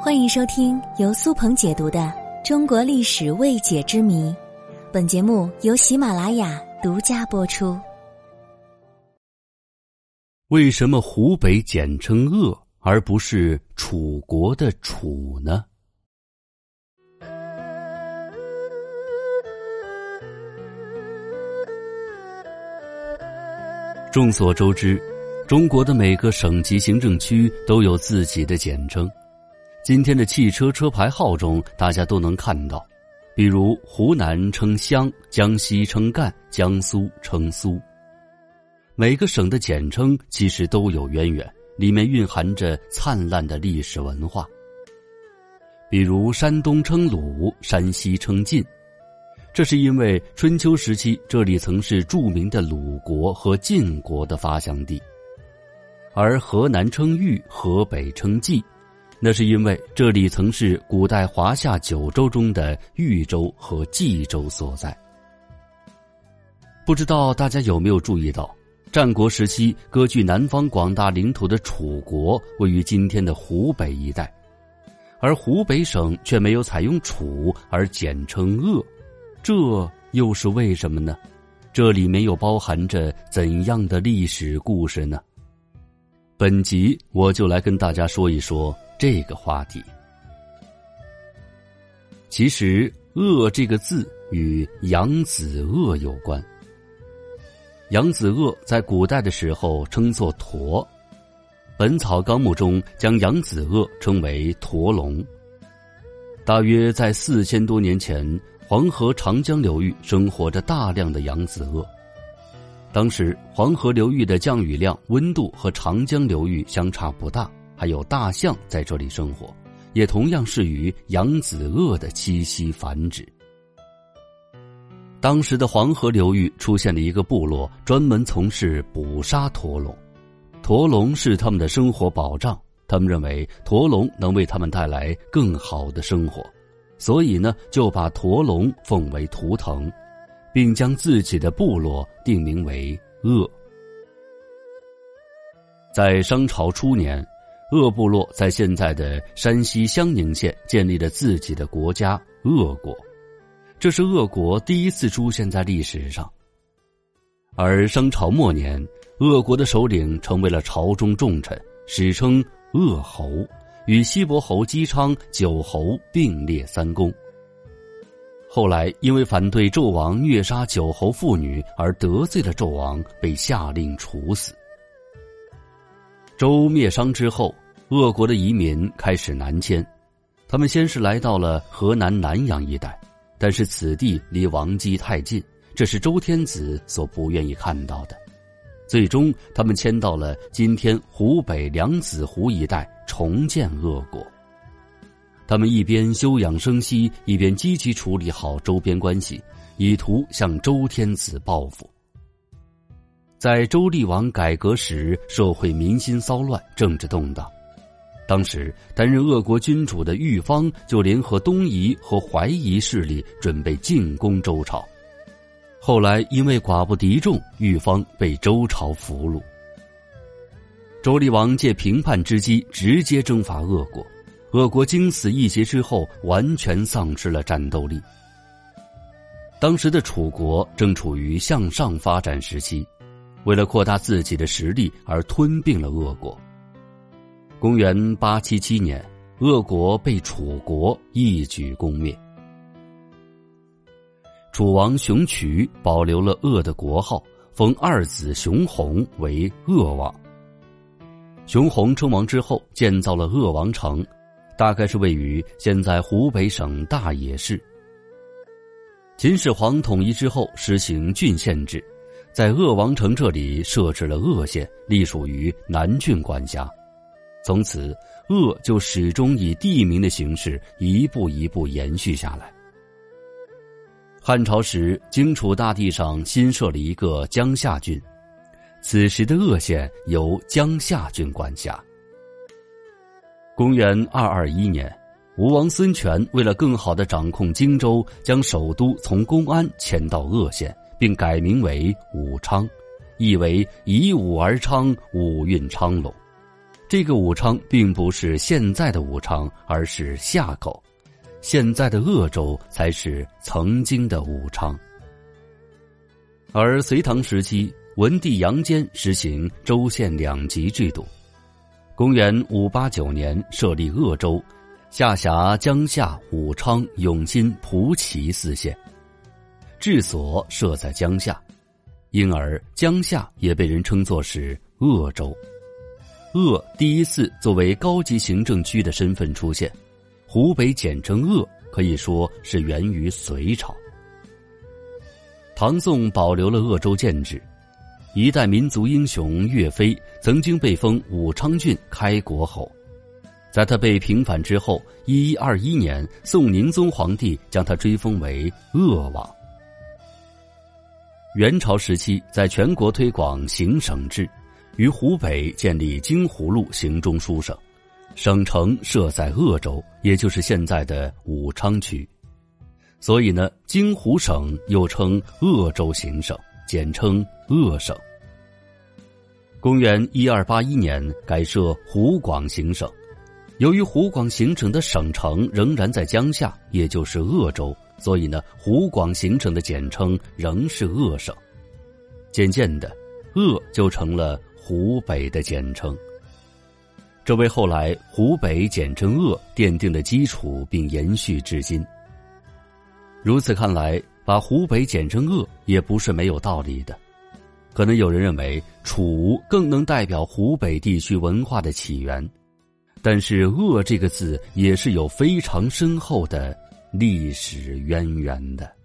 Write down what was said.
欢迎收听由苏鹏解读的《中国历史未解之谜》，本节目由喜马拉雅独家播出。为什么湖北简称“鄂”而不是楚国的“楚”呢？众所周知，中国的每个省级行政区都有自己的简称。今天的汽车车牌号中，大家都能看到，比如湖南称湘，江西称赣，江苏称苏。每个省的简称其实都有渊源，里面蕴含着灿烂的历史文化。比如山东称鲁，山西称晋。这是因为春秋时期这里曾是著名的鲁国和晋国的发祥地，而河南称豫，河北称冀，那是因为这里曾是古代华夏九州中的豫州和冀州所在。不知道大家有没有注意到，战国时期割据南方广大领土的楚国位于今天的湖北一带，而湖北省却没有采用楚，而简称鄂。这又是为什么呢？这里面又包含着怎样的历史故事呢？本集我就来跟大家说一说这个话题。其实“鄂”这个字与扬子鳄有关。扬子鳄在古代的时候称作驼，《本草纲目》中将扬子鳄称为驼龙。大约在四千多年前。黄河、长江流域生活着大量的扬子鳄。当时黄河流域的降雨量、温度和长江流域相差不大，还有大象在这里生活，也同样适于扬子鳄的栖息繁殖。当时的黄河流域出现了一个部落，专门从事捕杀驼龙，驼龙是他们的生活保障，他们认为驼龙能为他们带来更好的生活。所以呢，就把驼龙奉为图腾，并将自己的部落定名为鄂。在商朝初年，鄂部落在现在的山西襄宁县建立了自己的国家——鄂国，这是鄂国第一次出现在历史上。而商朝末年，鄂国的首领成为了朝中重臣，史称鄂侯。与西伯侯姬昌、九侯并列三公。后来因为反对纣王虐杀九侯妇女而得罪了纣王，被下令处死。周灭商之后，鄂国的移民开始南迁，他们先是来到了河南南阳一带，但是此地离王畿太近，这是周天子所不愿意看到的。最终，他们迁到了今天湖北梁子湖一带，重建鄂国。他们一边休养生息，一边积极处理好周边关系，以图向周天子报复。在周厉王改革时，社会民心骚乱，政治动荡。当时担任鄂国君主的玉方就联合东夷和淮夷势力，准备进攻周朝。后来因为寡不敌众，玉方被周朝俘虏。周厉王借平叛之机直接征伐鄂国，鄂国经此一劫之后，完全丧失了战斗力。当时的楚国正处于向上发展时期，为了扩大自己的实力而吞并了鄂国。公元八七七年，鄂国被楚国一举攻灭。楚王熊渠保留了鄂的国号，封二子熊弘为鄂王。熊弘称王之后，建造了鄂王城，大概是位于现在湖北省大冶市。秦始皇统一之后，实行郡县制，在鄂王城这里设置了鄂县，隶属于南郡管辖。从此，鄂就始终以地名的形式一步一步延续下来。汉朝时，荆楚大地上新设了一个江夏郡，此时的鄂县由江夏郡管辖。公元二二一年，吴王孙权为了更好的掌控荆州，将首都从公安迁到鄂县，并改名为武昌，意为以武而昌，武运昌隆。这个武昌并不是现在的武昌，而是夏口。现在的鄂州才是曾经的武昌。而隋唐时期，文帝杨坚实行州县两级制度。公元五八九年设立鄂州，下辖江夏、武昌、永新、蒲圻四县，治所设在江夏，因而江夏也被人称作是鄂州。鄂第一次作为高级行政区的身份出现，湖北简称鄂，可以说是源于隋朝。唐宋保留了鄂州建制，一代民族英雄岳飞曾经被封武昌郡开国侯，在他被平反之后，一一二一年，宋宁宗皇帝将他追封为鄂王。元朝时期，在全国推广行省制。于湖北建立京湖路行中书省，省城设在鄂州，也就是现在的武昌区。所以呢，京湖省又称鄂州行省，简称鄂省。公元一二八一年改设湖广行省，由于湖广行省的省城仍然在江夏，也就是鄂州，所以呢，湖广行省的简称仍是鄂省。渐渐的，鄂就成了。湖北的简称，这为后来湖北简称鄂奠定了基础，并延续至今。如此看来，把湖北简称鄂也不是没有道理的。可能有人认为楚更能代表湖北地区文化的起源，但是鄂这个字也是有非常深厚的历史渊源的。